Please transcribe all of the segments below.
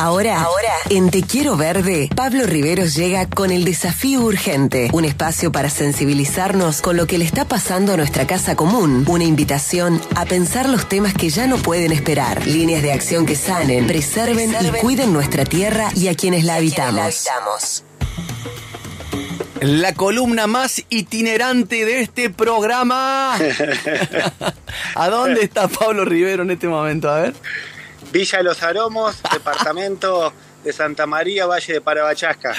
Ahora, ahora, en Te Quiero Verde, Pablo Riveros llega con el desafío urgente, un espacio para sensibilizarnos con lo que le está pasando a nuestra casa común, una invitación a pensar los temas que ya no pueden esperar, líneas de acción que sanen, preserven, y cuiden nuestra tierra y a quienes la habitamos. La columna más itinerante de este programa. ¿A dónde está Pablo Rivero en este momento? A ver. Villa de los Aromos, departamento de Santa María, Valle de Parabachasca.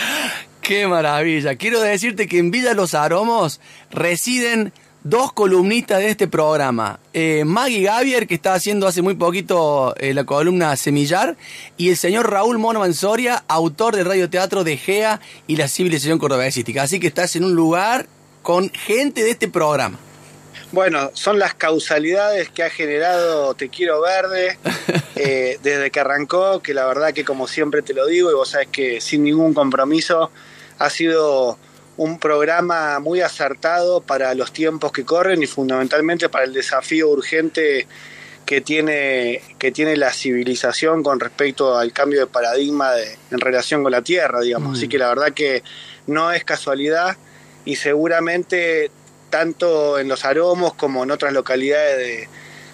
¡Qué maravilla! Quiero decirte que en Villa de los Aromos residen dos columnistas de este programa. Eh, Maggie Gavier, que está haciendo hace muy poquito eh, la columna Semillar, y el señor Raúl Mono Mansoria, autor del radioteatro de Gea y la civilización cordobesística. Así que estás en un lugar con gente de este programa. Bueno, son las causalidades que ha generado Te Quiero Verde eh, desde que arrancó, que la verdad que como siempre te lo digo, y vos sabes que sin ningún compromiso ha sido un programa muy acertado para los tiempos que corren y fundamentalmente para el desafío urgente que tiene, que tiene la civilización con respecto al cambio de paradigma en relación con la Tierra, digamos. Así que la verdad que no es casualidad y seguramente tanto en los aromos como en otras localidades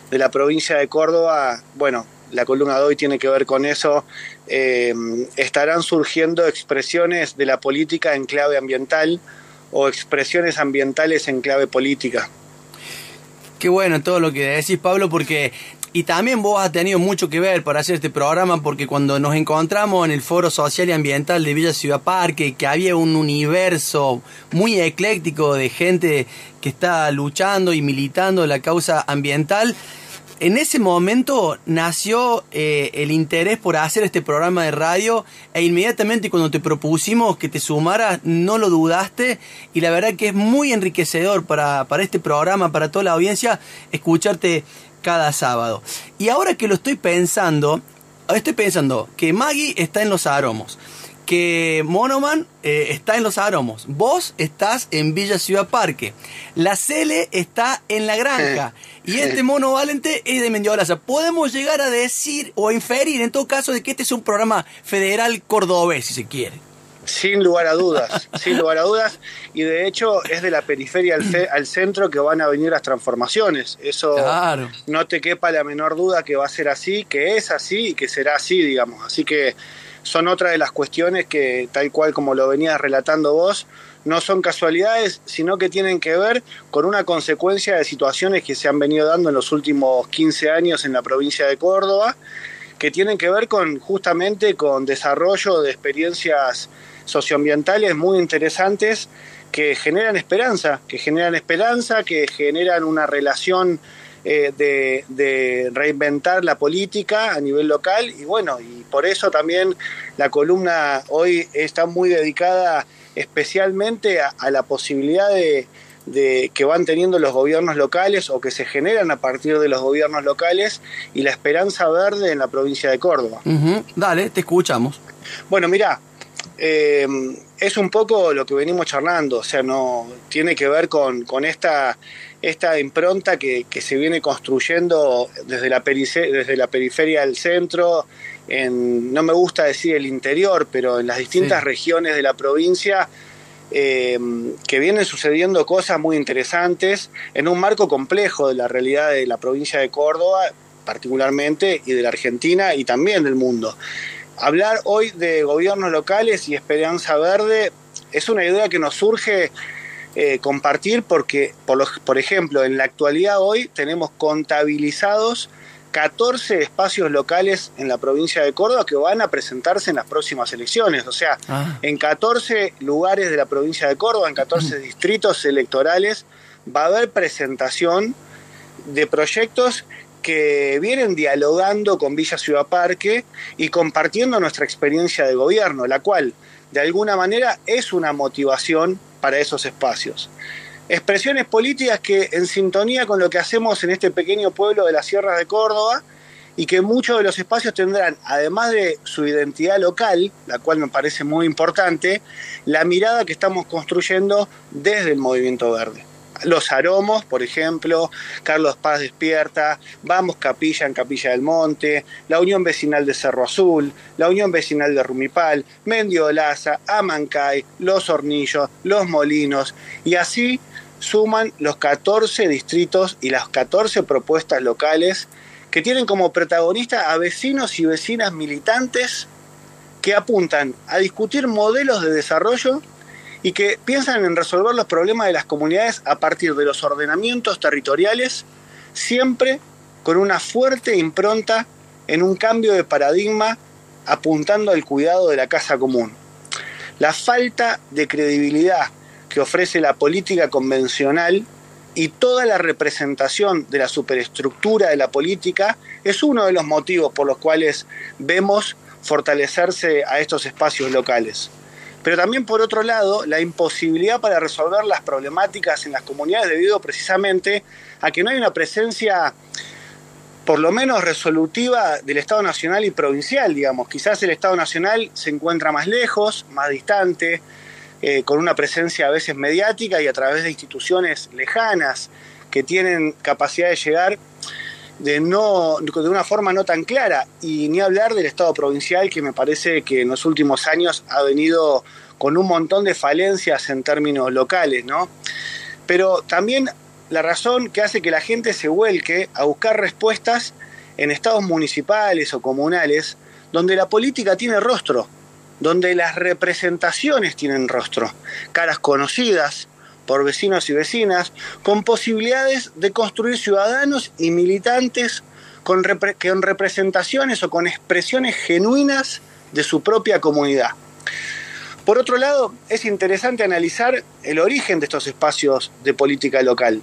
de, la provincia de Córdoba, bueno, la columna de hoy tiene que ver con eso, eh, estarán surgiendo expresiones de la política en clave ambiental o expresiones ambientales en clave política. Qué bueno todo lo que decís, Pablo, porque y también vos has tenido mucho que ver para hacer este programa porque cuando nos encontramos en el Foro Social y Ambiental de Villa Ciudad Parque, que había un universo muy ecléctico de gente que está luchando y militando la causa ambiental, en ese momento nació eh, el interés por hacer este programa de radio e inmediatamente cuando te propusimos que te sumaras no lo dudaste y la verdad que es muy enriquecedor para, para este programa, para toda la audiencia, escucharte cada sábado. Y ahora que lo estoy pensando, estoy pensando que Maggie está en los aromos, que Monoman eh, está en los aromos, vos estás en Villa Ciudad Parque, la Cele está en la granja y este mono Valente es de Mendiolaza. Podemos llegar a decir o inferir en todo caso de que este es un programa federal cordobés, si se quiere. Sin lugar a dudas, sin lugar a dudas. Y de hecho es de la periferia al, centro que van a venir las transformaciones. Eso no te quepa la menor duda que va a ser así, que es así y que será así, digamos. Así que son otra de las cuestiones que, tal cual como lo venías relatando vos, no son casualidades, sino que tienen que ver con una consecuencia de situaciones que se han venido dando en los últimos 15 años en la provincia de Córdoba, que tienen que ver con justamente con desarrollo de experiencias socioambientales muy interesantes que generan esperanza, que generan esperanza, que generan una relación eh, de, reinventar la política a nivel local y bueno, y por eso también la columna hoy está muy dedicada especialmente a, la posibilidad de, que van teniendo los gobiernos locales o que se generan a partir de los gobiernos locales y la esperanza verde en la provincia de Córdoba. Dale, te escuchamos. Bueno, mira, eh, es un poco lo que venimos charlando, o sea, no tiene que ver con, esta, esta impronta que, se viene construyendo desde la, desde la periferia del centro, en, no me gusta decir el interior, pero en las distintas regiones de la provincia, eh, que vienen sucediendo cosas muy interesantes en un marco complejo de la realidad de la provincia de Córdoba, particularmente, y de la Argentina y también del mundo. Hablar hoy de gobiernos locales y esperanza verde es una idea que nos surge eh, compartir porque, por, ejemplo, en la actualidad hoy tenemos contabilizados 14 espacios locales en la provincia de Córdoba que van a presentarse en las próximas elecciones. O sea, ah. en 14 lugares de la provincia de Córdoba, en 14 distritos electorales, va a haber presentación de proyectos que vienen dialogando con Villa Ciudad Parque y compartiendo nuestra experiencia de gobierno, la cual de alguna manera es una motivación para esos espacios. Expresiones políticas que en sintonía con lo que hacemos en este pequeño pueblo de las sierras de Córdoba y que muchos de los espacios tendrán, además de su identidad local, la cual me parece muy importante, la mirada que estamos construyendo desde el movimiento verde. Los Aromos, por ejemplo, Carlos Paz Despierta, Vamos Capilla en Capilla del Monte, la Unión Vecinal de Cerro Azul, la Unión Vecinal de Rumipal, Mendiolaza, Amancay, Los Hornillos, Los Molinos, y así suman los 14 distritos y las 14 propuestas locales que tienen como protagonista a vecinos y vecinas militantes que apuntan a discutir modelos de desarrollo y que piensan en resolver los problemas de las comunidades a partir de los ordenamientos territoriales, siempre con una fuerte impronta en un cambio de paradigma apuntando al cuidado de la casa común. La falta de credibilidad que ofrece la política convencional y toda la representación de la superestructura de la política es uno de los motivos por los cuales vemos fortalecerse a estos espacios locales pero también por otro lado la imposibilidad para resolver las problemáticas en las comunidades debido precisamente a que no hay una presencia por lo menos resolutiva del Estado Nacional y provincial, digamos. Quizás el Estado Nacional se encuentra más lejos, más distante, eh, con una presencia a veces mediática y a través de instituciones lejanas que tienen capacidad de llegar de, no, de una forma no tan clara. Y ni hablar del Estado provincial, que me parece que en los últimos años ha venido con un montón de falencias en términos locales, ¿no? Pero también la razón que hace que la gente se vuelque a buscar respuestas en estados municipales o comunales, donde la política tiene rostro, donde las representaciones tienen rostro, caras conocidas, por vecinos y vecinas, con posibilidades de construir ciudadanos y militantes con, representaciones o con expresiones genuinas de su propia comunidad. Por otro lado, es interesante analizar el origen de estos espacios de política local,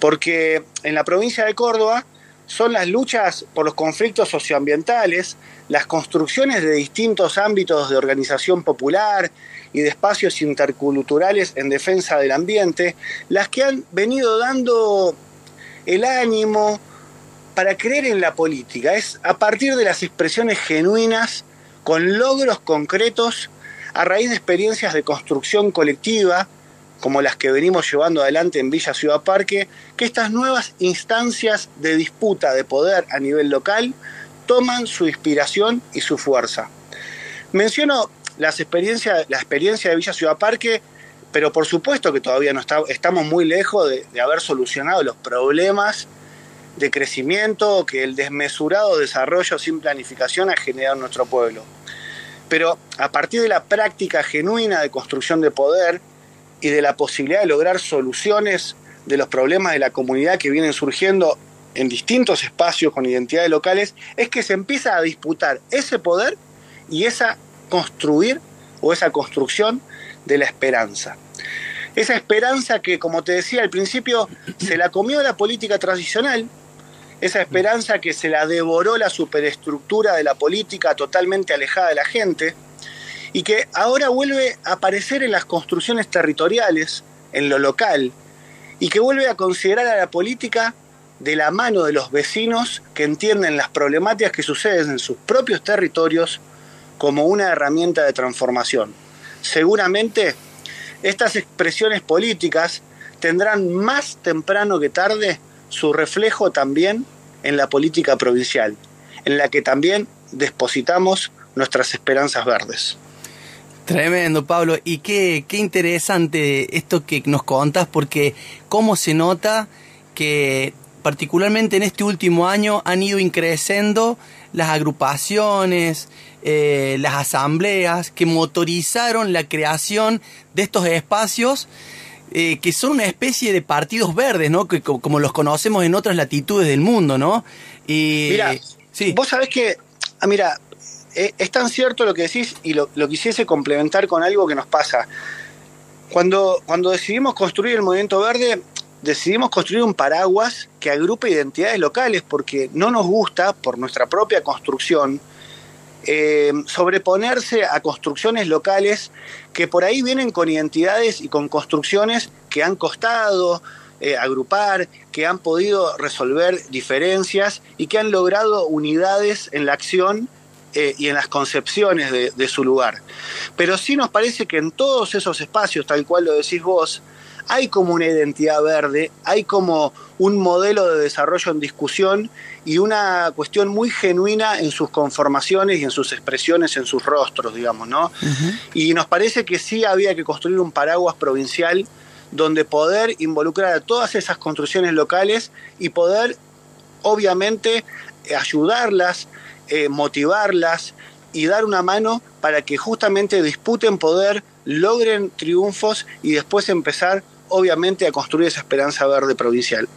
porque en la provincia de Córdoba son las luchas por los conflictos socioambientales, las construcciones de distintos ámbitos de organización popular y de espacios interculturales en defensa del ambiente, las que han venido dando el ánimo para creer en la política. Es a partir de las expresiones genuinas, con logros concretos, a raíz de experiencias de construcción colectiva, como las que venimos llevando adelante en Villa Ciudad Parque, que estas nuevas instancias de disputa de poder a nivel local toman su inspiración y su fuerza. Menciono las experiencias, la experiencia de Villa Ciudad Parque, pero por supuesto que todavía no estamos muy lejos de, de haber solucionado los problemas de crecimiento que el desmesurado desarrollo sin planificación ha generado en nuestro pueblo. Pero a partir de la práctica genuina de construcción de poder y de la posibilidad de lograr soluciones de los problemas de la comunidad que vienen surgiendo en distintos espacios con identidades locales, es que se empieza a disputar ese poder y esa construir o esa construcción de la esperanza. Esa esperanza que, como te decía al principio, se la comió la política tradicional, esa esperanza que se la devoró la superestructura de la política totalmente alejada de la gente, y que ahora vuelve a aparecer en las construcciones territoriales, en lo local, y que vuelve a considerar a la política de la mano de los vecinos que entienden las problemáticas que suceden en sus propios territorios como una herramienta de transformación. Seguramente estas expresiones políticas tendrán más temprano que tarde su reflejo también en la política provincial, en la que también depositamos nuestras esperanzas verdes. Tremendo, Pablo. Y qué, qué interesante esto que nos contas, porque cómo se nota que particularmente en este último año han ido increciendo las agrupaciones, eh, las asambleas que motorizaron la creación de estos espacios eh, que son una especie de partidos verdes, ¿no? Que, como los conocemos en otras latitudes del mundo, ¿no? Y, mira, sí. vos sabés que, ah, mira, eh, es tan cierto lo que decís y lo, lo, quisiese complementar con algo que nos pasa. Cuando, cuando decidimos construir el movimiento verde, decidimos construir un paraguas que agrupe identidades locales porque no nos gusta, por nuestra propia construcción, eh, sobreponerse a construcciones locales que por ahí vienen con identidades y con construcciones que han costado eh, agrupar, que han podido resolver diferencias y que han logrado unidades en la acción eh, y en las concepciones de, su lugar. Pero sí nos parece que en todos esos espacios, tal cual lo decís vos, hay como una identidad verde, hay como un modelo de desarrollo en discusión y una cuestión muy genuina en sus conformaciones y en sus expresiones, en sus rostros, digamos, ¿no? Y nos parece que sí había que construir un paraguas provincial donde poder involucrar a todas esas construcciones locales y poder, obviamente, ayudarlas, eh, motivarlas y dar una mano para que justamente disputen poder, logren triunfos y después empezar, obviamente, a construir esa esperanza verde provincial.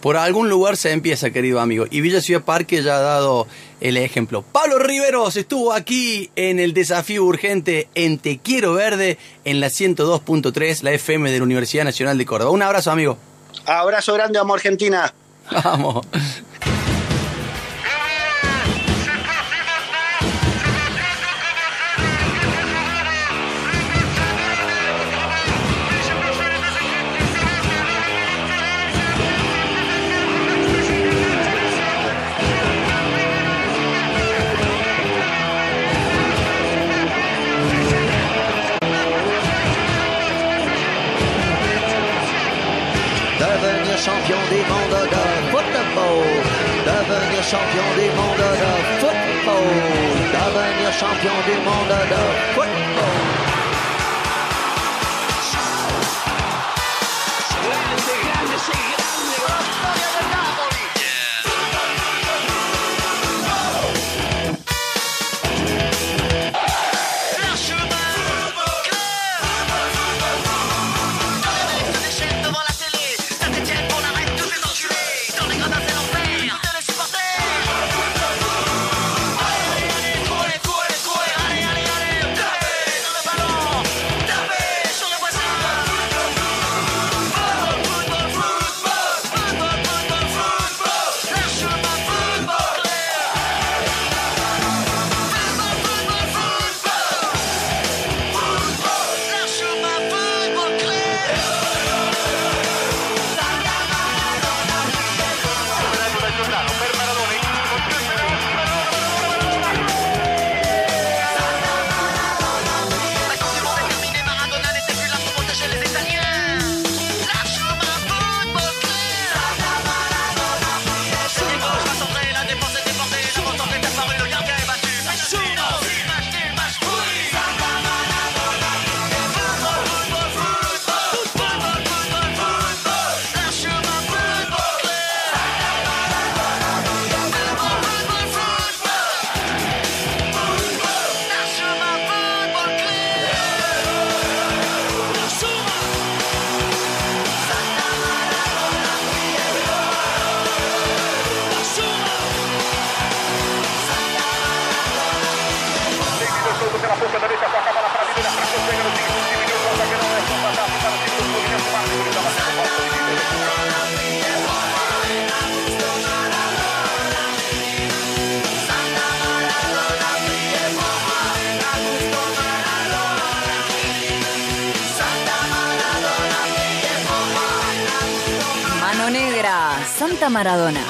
Por algún lugar se empieza, querido amigo. Y Villa Ciudad Parque ya ha dado el ejemplo. Pablo Riveros estuvo aquí en el desafío urgente en Te Quiero Verde en la 102.3, la FM de la Universidad Nacional de Córdoba. Un abrazo, amigo. Abrazo grande, amo Argentina. Vamos. Maradona.